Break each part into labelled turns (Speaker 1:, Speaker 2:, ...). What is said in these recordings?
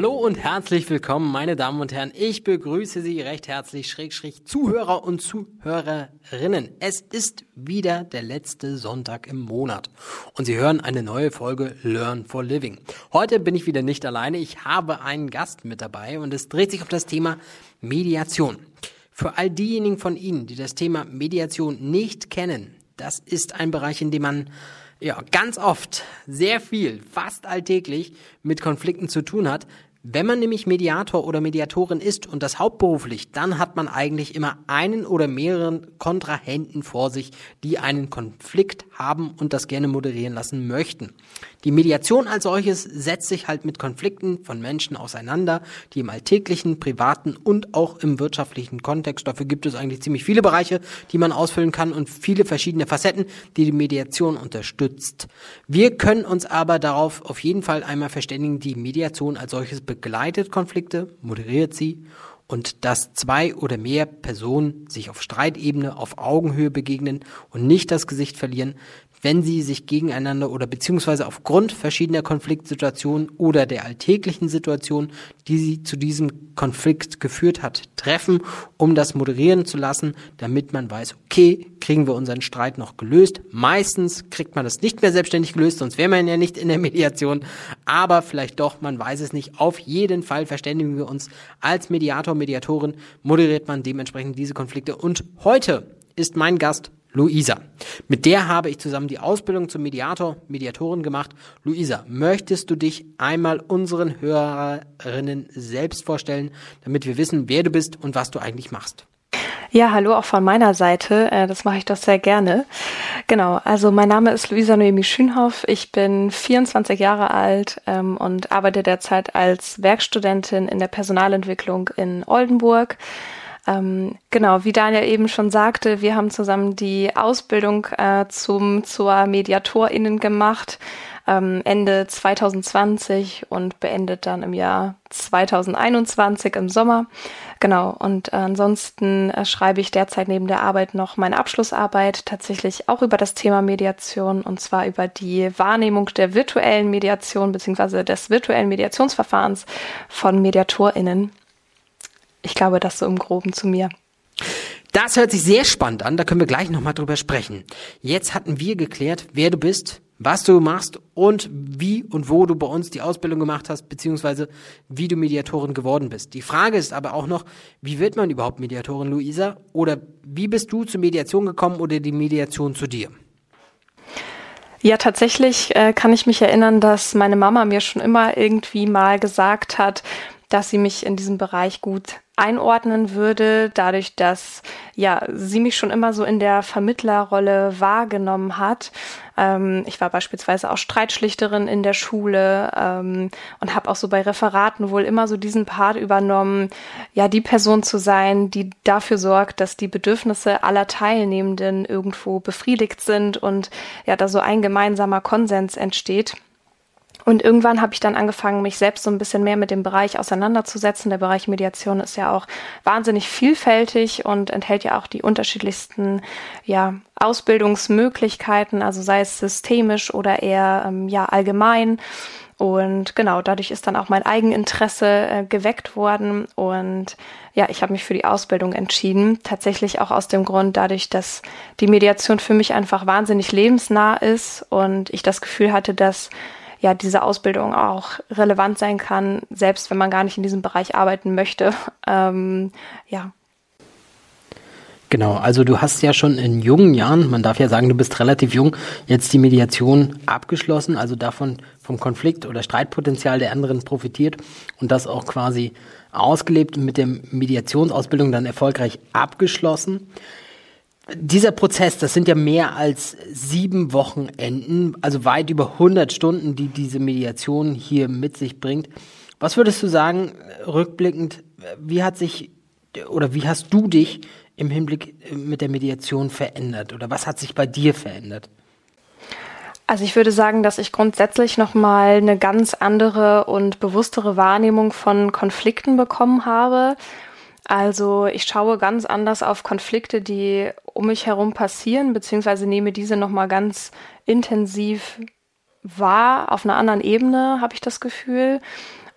Speaker 1: Hallo und herzlich willkommen, meine Damen und Herren. Ich begrüße Sie recht herzlich, schräg, schräg, Zuhörer und Zuhörerinnen. Es ist wieder der letzte Sonntag im Monat und Sie hören eine neue Folge Learn for Living. Heute bin ich wieder nicht alleine. Ich habe einen Gast mit dabei und es dreht sich um das Thema Mediation. Für all diejenigen von Ihnen, die das Thema Mediation nicht kennen, das ist ein Bereich, in dem man ja, ganz oft, sehr viel, fast alltäglich mit Konflikten zu tun hat, wenn man nämlich Mediator oder Mediatorin ist und das hauptberuflich, dann hat man eigentlich immer einen oder mehreren Kontrahenten vor sich, die einen Konflikt haben und das gerne moderieren lassen möchten. Die Mediation als solches setzt sich halt mit Konflikten von Menschen auseinander, die im alltäglichen, privaten und auch im wirtschaftlichen Kontext, dafür gibt es eigentlich ziemlich viele Bereiche, die man ausfüllen kann und viele verschiedene Facetten, die die Mediation unterstützt. Wir können uns aber darauf auf jeden Fall einmal verständigen, die Mediation als solches begleitet Konflikte, moderiert sie und dass zwei oder mehr Personen sich auf Streitebene, auf Augenhöhe begegnen und nicht das Gesicht verlieren, wenn sie sich gegeneinander oder beziehungsweise aufgrund verschiedener Konfliktsituationen oder der alltäglichen Situation, die sie zu diesem Konflikt geführt hat, treffen, um das moderieren zu lassen, damit man weiß, okay, kriegen wir unseren Streit noch gelöst. Meistens kriegt man das nicht mehr selbstständig gelöst, sonst wäre man ja nicht in der Mediation, aber vielleicht doch, man weiß es nicht. Auf jeden Fall verständigen wir uns als Mediator, Mediatorin, moderiert man dementsprechend diese Konflikte und heute ist mein Gast Luisa. Mit der habe ich zusammen die Ausbildung zum Mediator, Mediatorin gemacht. Luisa, möchtest du dich einmal unseren Hörerinnen selbst vorstellen, damit wir wissen, wer du bist und was du eigentlich machst?
Speaker 2: Ja, hallo auch von meiner Seite. Äh, das mache ich doch sehr gerne. Genau, also mein Name ist Luisa Noemi Schünhoff. Ich bin 24 Jahre alt ähm, und arbeite derzeit als Werkstudentin in der Personalentwicklung in Oldenburg. Ähm, genau, wie Daniel eben schon sagte, wir haben zusammen die Ausbildung äh, zum zur MediatorInnen gemacht. Ähm, Ende 2020 und beendet dann im Jahr 2021 im Sommer. Genau, und ansonsten äh, schreibe ich derzeit neben der Arbeit noch meine Abschlussarbeit, tatsächlich auch über das Thema Mediation und zwar über die Wahrnehmung der virtuellen Mediation beziehungsweise des virtuellen Mediationsverfahrens von MediatorInnen ich glaube, das so im Groben zu mir.
Speaker 1: Das hört sich sehr spannend an, da können wir gleich nochmal drüber sprechen. Jetzt hatten wir geklärt, wer du bist, was du machst und wie und wo du bei uns die Ausbildung gemacht hast, beziehungsweise wie du Mediatorin geworden bist. Die Frage ist aber auch noch, wie wird man überhaupt Mediatorin, Luisa? Oder wie bist du zur Mediation gekommen oder die Mediation zu dir?
Speaker 2: Ja, tatsächlich äh, kann ich mich erinnern, dass meine Mama mir schon immer irgendwie mal gesagt hat, dass sie mich in diesem Bereich gut einordnen würde, dadurch, dass ja sie mich schon immer so in der Vermittlerrolle wahrgenommen hat. Ähm, ich war beispielsweise auch Streitschlichterin in der Schule ähm, und habe auch so bei Referaten wohl immer so diesen Part übernommen, ja die Person zu sein, die dafür sorgt, dass die Bedürfnisse aller Teilnehmenden irgendwo befriedigt sind und ja da so ein gemeinsamer Konsens entsteht. Und irgendwann habe ich dann angefangen, mich selbst so ein bisschen mehr mit dem Bereich auseinanderzusetzen. Der Bereich Mediation ist ja auch wahnsinnig vielfältig und enthält ja auch die unterschiedlichsten ja, Ausbildungsmöglichkeiten, also sei es systemisch oder eher ähm, ja allgemein. Und genau, dadurch ist dann auch mein Eigeninteresse äh, geweckt worden. Und ja, ich habe mich für die Ausbildung entschieden. Tatsächlich auch aus dem Grund, dadurch, dass die Mediation für mich einfach wahnsinnig lebensnah ist und ich das Gefühl hatte, dass ja diese Ausbildung auch relevant sein kann, selbst wenn man gar nicht in diesem Bereich arbeiten möchte. Ähm, ja.
Speaker 1: Genau, also du hast ja schon in jungen Jahren, man darf ja sagen, du bist relativ jung, jetzt die Mediation abgeschlossen, also davon vom Konflikt oder Streitpotenzial der anderen profitiert und das auch quasi ausgelebt und mit der Mediationsausbildung dann erfolgreich abgeschlossen dieser Prozess, das sind ja mehr als sieben Wochenenden, also weit über 100 Stunden, die diese Mediation hier mit sich bringt. Was würdest du sagen, rückblickend, wie hat sich oder wie hast du dich im Hinblick mit der Mediation verändert oder was hat sich bei dir verändert?
Speaker 2: Also ich würde sagen, dass ich grundsätzlich nochmal eine ganz andere und bewusstere Wahrnehmung von Konflikten bekommen habe also ich schaue ganz anders auf Konflikte, die um mich herum passieren, beziehungsweise nehme diese nochmal ganz intensiv wahr, auf einer anderen Ebene, habe ich das Gefühl.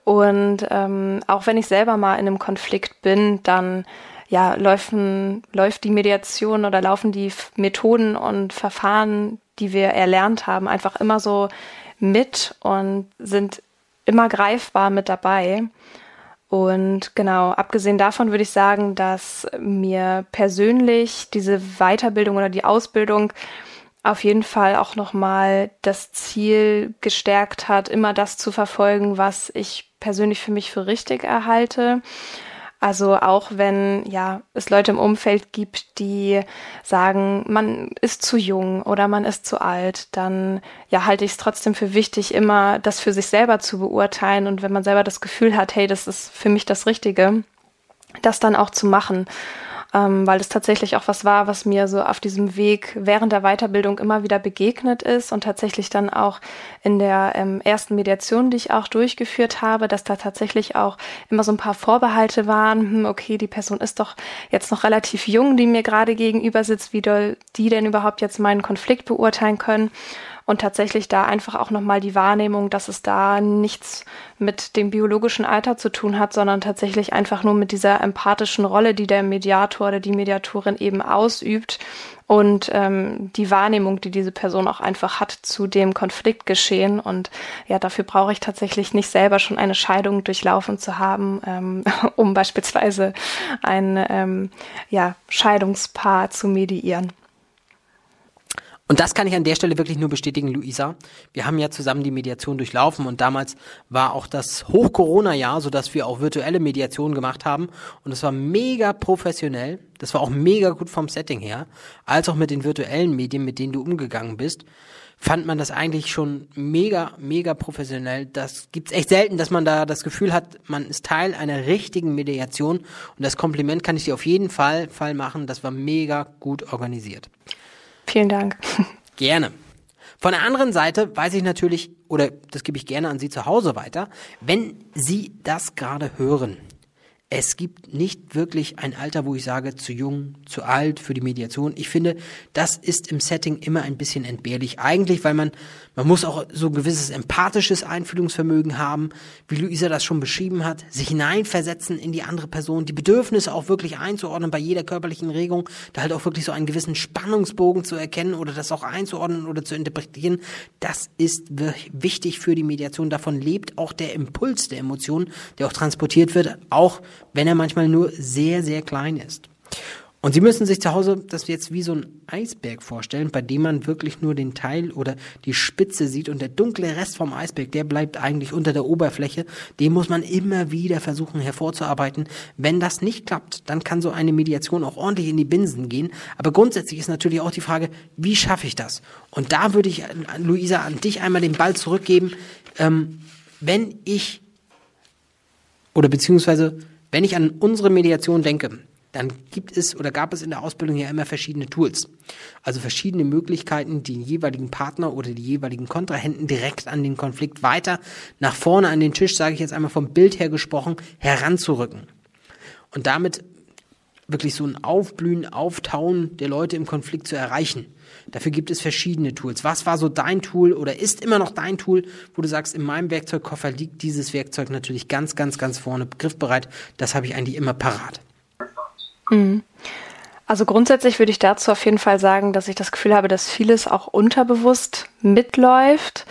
Speaker 2: Und ähm, auch wenn ich selber mal in einem Konflikt bin, dann ja, laufen, läuft die Mediation oder laufen die Methoden und Verfahren, die wir erlernt haben, einfach immer so mit und sind immer greifbar mit dabei. Und genau, abgesehen davon würde ich sagen, dass mir persönlich diese Weiterbildung oder die Ausbildung auf jeden Fall auch nochmal das Ziel gestärkt hat, immer das zu verfolgen, was ich persönlich für mich für richtig erhalte. Also auch wenn ja es Leute im Umfeld gibt, die sagen, man ist zu jung oder man ist zu alt, dann ja halte ich es trotzdem für wichtig, immer das für sich selber zu beurteilen. Und wenn man selber das Gefühl hat, hey, das ist für mich das Richtige, das dann auch zu machen ähm, weil es tatsächlich auch was war, was mir so auf diesem Weg während der Weiterbildung immer wieder begegnet ist und tatsächlich dann auch in der ähm, ersten Mediation, die ich auch durchgeführt habe, dass da tatsächlich auch immer so ein paar Vorbehalte waren, hm, okay, die Person ist doch jetzt noch relativ jung, die mir gerade gegenüber sitzt, wie doll die denn überhaupt jetzt meinen Konflikt beurteilen können und tatsächlich da einfach auch nochmal die Wahrnehmung, dass es da nichts mit dem biologischen Alter zu tun hat, sondern tatsächlich einfach nur mit dieser empathischen Rolle, die der Mediator oder die Mediatorin eben ausübt und ähm, die Wahrnehmung, die diese Person auch einfach hat zu dem Konfliktgeschehen. Und ja, dafür brauche ich tatsächlich nicht selber schon eine Scheidung durchlaufen zu haben, ähm, um beispielsweise ein ähm, ja, Scheidungspaar zu mediieren.
Speaker 1: Und das kann ich an der Stelle wirklich nur bestätigen, Luisa. Wir haben ja zusammen die Mediation durchlaufen und damals war auch das Hoch-Corona-Jahr, sodass wir auch virtuelle Mediationen gemacht haben. Und es war mega professionell. Das war auch mega gut vom Setting her. Als auch mit den virtuellen Medien, mit denen du umgegangen bist, fand man das eigentlich schon mega, mega professionell. Das gibt's echt selten, dass man da das Gefühl hat, man ist Teil einer richtigen Mediation. Und das Kompliment kann ich dir auf jeden Fall, Fall machen. Das war mega gut organisiert.
Speaker 2: Vielen Dank.
Speaker 1: Gerne. Von der anderen Seite weiß ich natürlich, oder das gebe ich gerne an Sie zu Hause weiter, wenn Sie das gerade hören, es gibt nicht wirklich ein Alter, wo ich sage, zu jung, zu alt für die Mediation. Ich finde, das ist im Setting immer ein bisschen entbehrlich. Eigentlich, weil man, man muss auch so ein gewisses empathisches Einfühlungsvermögen haben, wie Luisa das schon beschrieben hat, sich hineinversetzen in die andere Person, die Bedürfnisse auch wirklich einzuordnen bei jeder körperlichen Regung, da halt auch wirklich so einen gewissen Spannungsbogen zu erkennen oder das auch einzuordnen oder zu interpretieren. Das ist wichtig für die Mediation. Davon lebt auch der Impuls der Emotionen, der auch transportiert wird, auch wenn er manchmal nur sehr, sehr klein ist. Und Sie müssen sich zu Hause das jetzt wie so ein Eisberg vorstellen, bei dem man wirklich nur den Teil oder die Spitze sieht und der dunkle Rest vom Eisberg, der bleibt eigentlich unter der Oberfläche. Den muss man immer wieder versuchen hervorzuarbeiten. Wenn das nicht klappt, dann kann so eine Mediation auch ordentlich in die Binsen gehen. Aber grundsätzlich ist natürlich auch die Frage, wie schaffe ich das? Und da würde ich, Luisa, an dich einmal den Ball zurückgeben. Ähm, wenn ich oder beziehungsweise wenn ich an unsere Mediation denke, dann gibt es oder gab es in der Ausbildung ja immer verschiedene Tools. Also verschiedene Möglichkeiten, den jeweiligen Partner oder die jeweiligen Kontrahenten direkt an den Konflikt weiter nach vorne an den Tisch, sage ich jetzt einmal vom Bild her gesprochen, heranzurücken. Und damit wirklich so ein Aufblühen, Auftauen der Leute im Konflikt zu erreichen. Dafür gibt es verschiedene Tools. Was war so dein Tool oder ist immer noch dein Tool, wo du sagst, in meinem Werkzeugkoffer liegt dieses Werkzeug natürlich ganz, ganz, ganz vorne griffbereit. Das habe ich eigentlich immer parat.
Speaker 2: Mhm. Also grundsätzlich würde ich dazu auf jeden Fall sagen, dass ich das Gefühl habe, dass vieles auch unterbewusst mitläuft.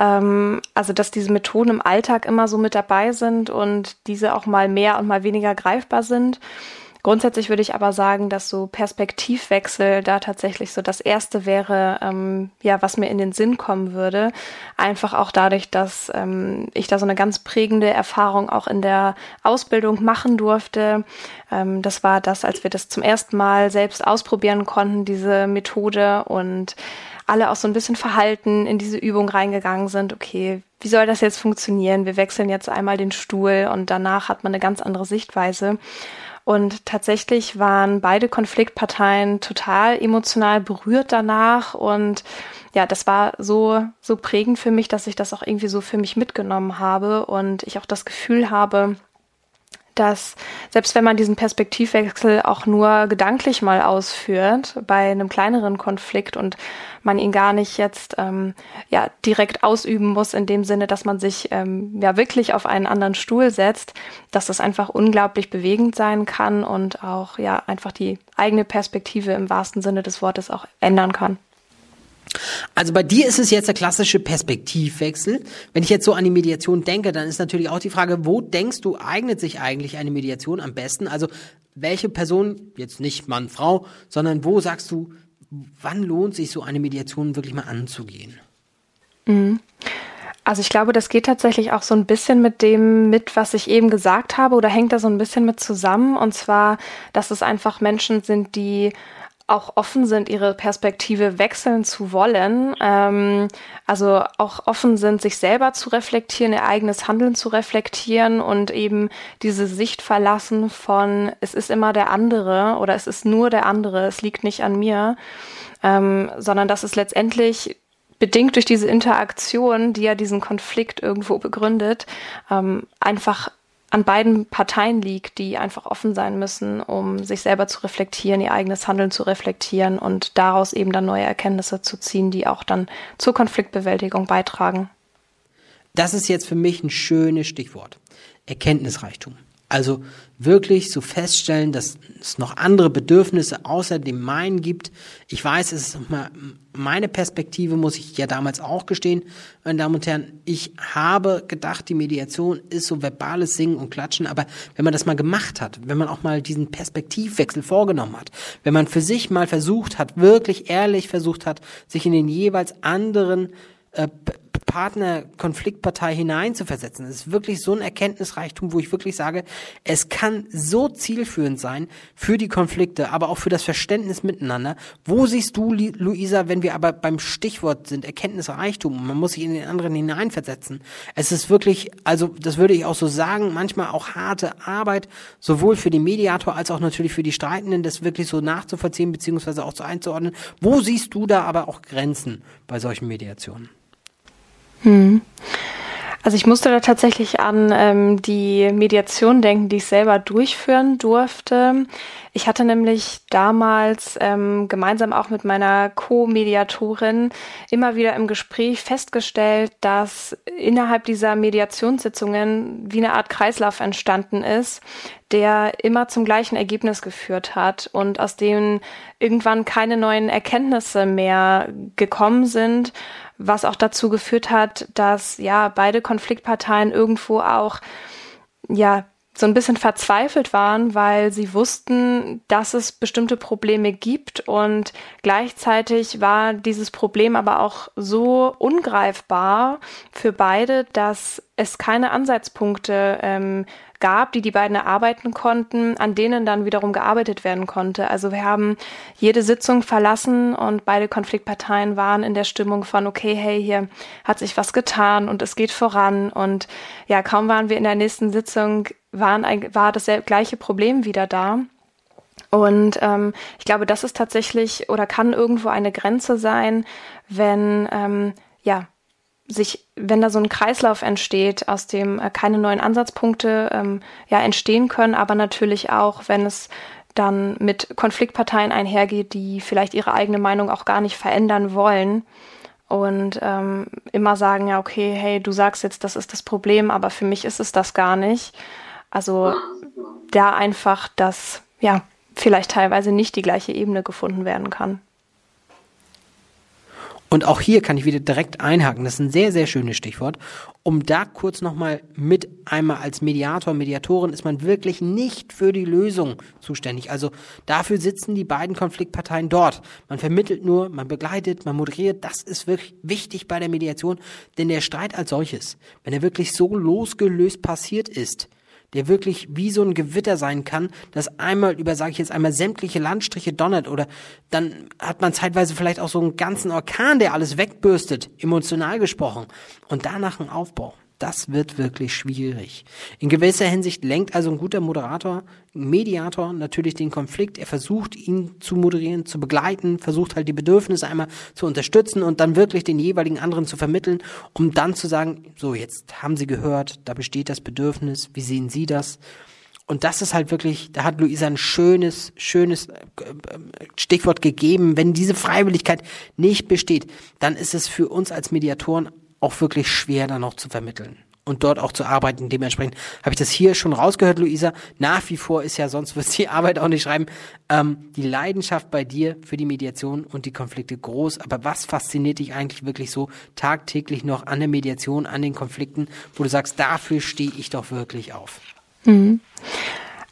Speaker 2: Ähm, also dass diese Methoden im Alltag immer so mit dabei sind und diese auch mal mehr und mal weniger greifbar sind. Grundsätzlich würde ich aber sagen, dass so Perspektivwechsel da tatsächlich so das erste wäre, ähm, ja, was mir in den Sinn kommen würde. Einfach auch dadurch, dass ähm, ich da so eine ganz prägende Erfahrung auch in der Ausbildung machen durfte. Ähm, das war das, als wir das zum ersten Mal selbst ausprobieren konnten, diese Methode und alle auch so ein bisschen verhalten in diese Übung reingegangen sind. Okay, wie soll das jetzt funktionieren? Wir wechseln jetzt einmal den Stuhl und danach hat man eine ganz andere Sichtweise. Und tatsächlich waren beide Konfliktparteien total emotional berührt danach. Und ja, das war so, so prägend für mich, dass ich das auch irgendwie so für mich mitgenommen habe und ich auch das Gefühl habe, dass selbst wenn man diesen Perspektivwechsel auch nur gedanklich mal ausführt, bei einem kleineren Konflikt und man ihn gar nicht jetzt ähm, ja direkt ausüben muss in dem Sinne, dass man sich ähm, ja wirklich auf einen anderen Stuhl setzt, dass das einfach unglaublich bewegend sein kann und auch ja einfach die eigene Perspektive im wahrsten Sinne des Wortes auch ändern kann.
Speaker 1: Also bei dir ist es jetzt der klassische Perspektivwechsel. Wenn ich jetzt so an die Mediation denke, dann ist natürlich auch die Frage, wo denkst du, eignet sich eigentlich eine Mediation am besten? Also welche Person, jetzt nicht Mann, Frau, sondern wo sagst du, wann lohnt sich so eine Mediation wirklich mal anzugehen?
Speaker 2: Mhm. Also ich glaube, das geht tatsächlich auch so ein bisschen mit dem mit, was ich eben gesagt habe, oder hängt da so ein bisschen mit zusammen. Und zwar, dass es einfach Menschen sind, die auch offen sind, ihre Perspektive wechseln zu wollen, ähm, also auch offen sind, sich selber zu reflektieren, ihr eigenes Handeln zu reflektieren und eben diese Sicht verlassen von, es ist immer der andere oder es ist nur der andere, es liegt nicht an mir, ähm, sondern dass es letztendlich bedingt durch diese Interaktion, die ja diesen Konflikt irgendwo begründet, ähm, einfach an beiden Parteien liegt, die einfach offen sein müssen, um sich selber zu reflektieren, ihr eigenes Handeln zu reflektieren und daraus eben dann neue Erkenntnisse zu ziehen, die auch dann zur Konfliktbewältigung beitragen.
Speaker 1: Das ist jetzt für mich ein schönes Stichwort. Erkenntnisreichtum. Also wirklich so feststellen, dass es noch andere Bedürfnisse außer dem meinen gibt. Ich weiß, es ist meine Perspektive, muss ich ja damals auch gestehen, meine Damen und Herren. Ich habe gedacht, die Mediation ist so verbales Singen und Klatschen, aber wenn man das mal gemacht hat, wenn man auch mal diesen Perspektivwechsel vorgenommen hat, wenn man für sich mal versucht hat, wirklich ehrlich versucht hat, sich in den jeweils anderen äh, Partner, Konfliktpartei hineinzuversetzen. Es ist wirklich so ein Erkenntnisreichtum, wo ich wirklich sage, es kann so zielführend sein für die Konflikte, aber auch für das Verständnis miteinander. Wo siehst du, Luisa, wenn wir aber beim Stichwort sind, Erkenntnisreichtum, man muss sich in den anderen hineinversetzen. Es ist wirklich, also das würde ich auch so sagen, manchmal auch harte Arbeit, sowohl für den Mediator als auch natürlich für die Streitenden, das wirklich so nachzuvollziehen beziehungsweise auch so einzuordnen. Wo siehst du da aber auch Grenzen bei solchen Mediationen?
Speaker 2: Hm. Also ich musste da tatsächlich an ähm, die Mediation denken, die ich selber durchführen durfte. Ich hatte nämlich damals ähm, gemeinsam auch mit meiner Co-Mediatorin immer wieder im Gespräch festgestellt, dass innerhalb dieser Mediationssitzungen wie eine Art Kreislauf entstanden ist, der immer zum gleichen Ergebnis geführt hat und aus dem irgendwann keine neuen Erkenntnisse mehr gekommen sind was auch dazu geführt hat, dass ja beide Konfliktparteien irgendwo auch ja so ein bisschen verzweifelt waren, weil sie wussten, dass es bestimmte Probleme gibt und gleichzeitig war dieses Problem aber auch so ungreifbar für beide, dass es keine Ansatzpunkte ähm, gab, die die beiden erarbeiten konnten, an denen dann wiederum gearbeitet werden konnte. Also wir haben jede Sitzung verlassen und beide Konfliktparteien waren in der Stimmung von, okay, hey, hier hat sich was getan und es geht voran. Und ja, kaum waren wir in der nächsten Sitzung, waren, war das gleiche Problem wieder da. Und ähm, ich glaube, das ist tatsächlich oder kann irgendwo eine Grenze sein, wenn ähm, ja sich, wenn da so ein Kreislauf entsteht, aus dem äh, keine neuen Ansatzpunkte ähm, ja entstehen können, aber natürlich auch, wenn es dann mit Konfliktparteien einhergeht, die vielleicht ihre eigene Meinung auch gar nicht verändern wollen und ähm, immer sagen, ja, okay, hey, du sagst jetzt, das ist das Problem, aber für mich ist es das gar nicht. Also da einfach, dass ja vielleicht teilweise nicht die gleiche Ebene gefunden werden kann.
Speaker 1: Und auch hier kann ich wieder direkt einhaken. Das ist ein sehr, sehr schönes Stichwort. Um da kurz nochmal mit einmal als Mediator, Mediatorin ist man wirklich nicht für die Lösung zuständig. Also dafür sitzen die beiden Konfliktparteien dort. Man vermittelt nur, man begleitet, man moderiert. Das ist wirklich wichtig bei der Mediation. Denn der Streit als solches, wenn er wirklich so losgelöst passiert ist, der wirklich wie so ein Gewitter sein kann, das einmal über, sage ich jetzt einmal, sämtliche Landstriche donnert oder dann hat man zeitweise vielleicht auch so einen ganzen Orkan, der alles wegbürstet, emotional gesprochen und danach ein Aufbau. Das wird wirklich schwierig. In gewisser Hinsicht lenkt also ein guter Moderator, Mediator natürlich den Konflikt. Er versucht ihn zu moderieren, zu begleiten, versucht halt die Bedürfnisse einmal zu unterstützen und dann wirklich den jeweiligen anderen zu vermitteln, um dann zu sagen, so jetzt haben Sie gehört, da besteht das Bedürfnis, wie sehen Sie das? Und das ist halt wirklich, da hat Luisa ein schönes, schönes äh, Stichwort gegeben. Wenn diese Freiwilligkeit nicht besteht, dann ist es für uns als Mediatoren auch wirklich schwer, da noch zu vermitteln und dort auch zu arbeiten. Dementsprechend habe ich das hier schon rausgehört, Luisa. Nach wie vor ist ja, sonst wird die Arbeit auch nicht schreiben, ähm, die Leidenschaft bei dir für die Mediation und die Konflikte groß. Aber was fasziniert dich eigentlich wirklich so tagtäglich noch an der Mediation, an den Konflikten, wo du sagst, dafür stehe ich doch wirklich auf?
Speaker 2: Mhm.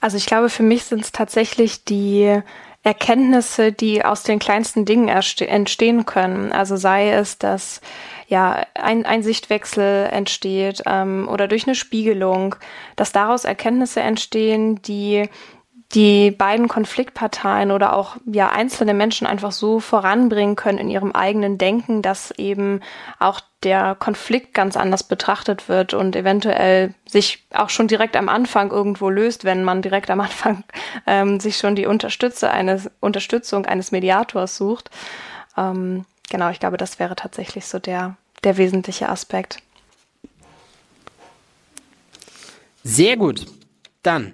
Speaker 2: Also ich glaube, für mich sind es tatsächlich die Erkenntnisse, die aus den kleinsten Dingen entstehen können. Also sei es, dass ja ein, ein Sichtwechsel entsteht ähm, oder durch eine Spiegelung, dass daraus Erkenntnisse entstehen, die die beiden Konfliktparteien oder auch ja einzelne Menschen einfach so voranbringen können in ihrem eigenen Denken, dass eben auch der Konflikt ganz anders betrachtet wird und eventuell sich auch schon direkt am Anfang irgendwo löst, wenn man direkt am Anfang ähm, sich schon die Unterstütze eines, Unterstützung eines Mediators sucht. Ähm, genau, ich glaube, das wäre tatsächlich so der, der wesentliche Aspekt.
Speaker 1: Sehr gut. Dann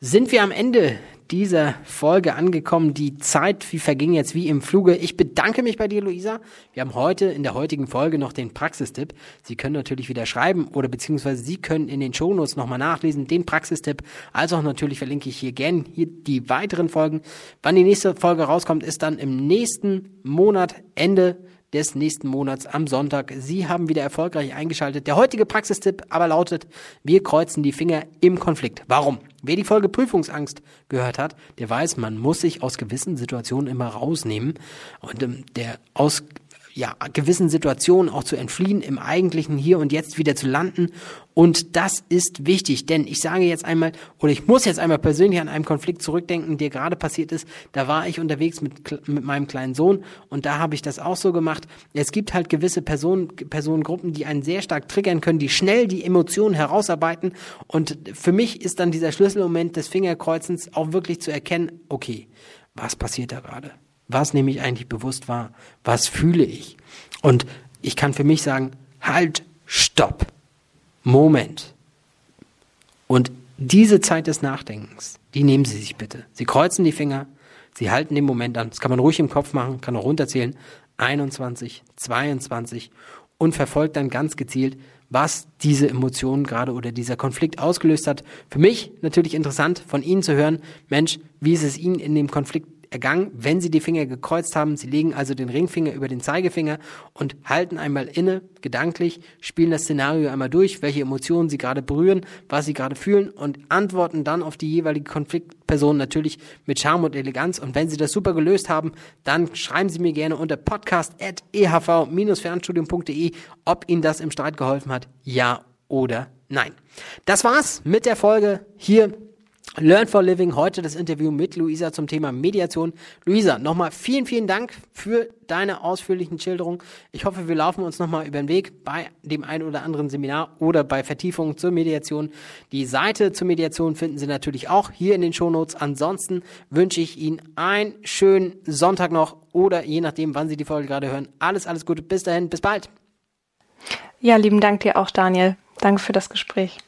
Speaker 1: sind wir am Ende dieser Folge angekommen. Die Zeit wie verging jetzt wie im Fluge. Ich bedanke mich bei dir, Luisa. Wir haben heute in der heutigen Folge noch den Praxistipp. Sie können natürlich wieder schreiben oder beziehungsweise Sie können in den Shownotes nochmal nachlesen, den Praxistipp. Also auch natürlich verlinke ich hier gern hier die weiteren Folgen. Wann die nächste Folge rauskommt, ist dann im nächsten Monat Ende des nächsten Monats am Sonntag. Sie haben wieder erfolgreich eingeschaltet. Der heutige Praxistipp aber lautet, wir kreuzen die Finger im Konflikt. Warum? Wer die Folge Prüfungsangst gehört hat, der weiß, man muss sich aus gewissen Situationen immer rausnehmen. Und ähm, der aus ja, gewissen Situationen auch zu entfliehen, im eigentlichen Hier und Jetzt wieder zu landen. Und das ist wichtig, denn ich sage jetzt einmal, oder ich muss jetzt einmal persönlich an einen Konflikt zurückdenken, der gerade passiert ist. Da war ich unterwegs mit, mit meinem kleinen Sohn und da habe ich das auch so gemacht. Es gibt halt gewisse Personen, Personengruppen, die einen sehr stark triggern können, die schnell die Emotionen herausarbeiten. Und für mich ist dann dieser Schlüsselmoment des Fingerkreuzens auch wirklich zu erkennen, okay, was passiert da gerade? Was nehme ich eigentlich bewusst wahr? Was fühle ich? Und ich kann für mich sagen, halt, stopp, Moment. Und diese Zeit des Nachdenkens, die nehmen Sie sich bitte. Sie kreuzen die Finger, Sie halten den Moment an. Das kann man ruhig im Kopf machen, kann auch runterzählen. 21, 22 und verfolgt dann ganz gezielt, was diese Emotion gerade oder dieser Konflikt ausgelöst hat. Für mich natürlich interessant, von Ihnen zu hören, Mensch, wie ist es Ihnen in dem Konflikt ergangen, wenn Sie die Finger gekreuzt haben. Sie legen also den Ringfinger über den Zeigefinger und halten einmal inne, gedanklich, spielen das Szenario einmal durch, welche Emotionen Sie gerade berühren, was Sie gerade fühlen und antworten dann auf die jeweilige Konfliktperson natürlich mit Charme und Eleganz. Und wenn Sie das super gelöst haben, dann schreiben Sie mir gerne unter podcast.ehv-fernstudium.de, ob Ihnen das im Streit geholfen hat, ja oder nein. Das war's mit der Folge hier Learn for Living, heute das Interview mit Luisa zum Thema Mediation. Luisa, nochmal vielen, vielen Dank für deine ausführlichen Schilderungen. Ich hoffe, wir laufen uns nochmal über den Weg bei dem einen oder anderen Seminar oder bei Vertiefungen zur Mediation. Die Seite zur Mediation finden Sie natürlich auch hier in den Shownotes. Ansonsten wünsche ich Ihnen einen schönen Sonntag noch oder je nachdem, wann Sie die Folge gerade hören. Alles, alles Gute. Bis dahin. Bis bald.
Speaker 2: Ja, lieben Dank dir auch, Daniel. Danke für das Gespräch.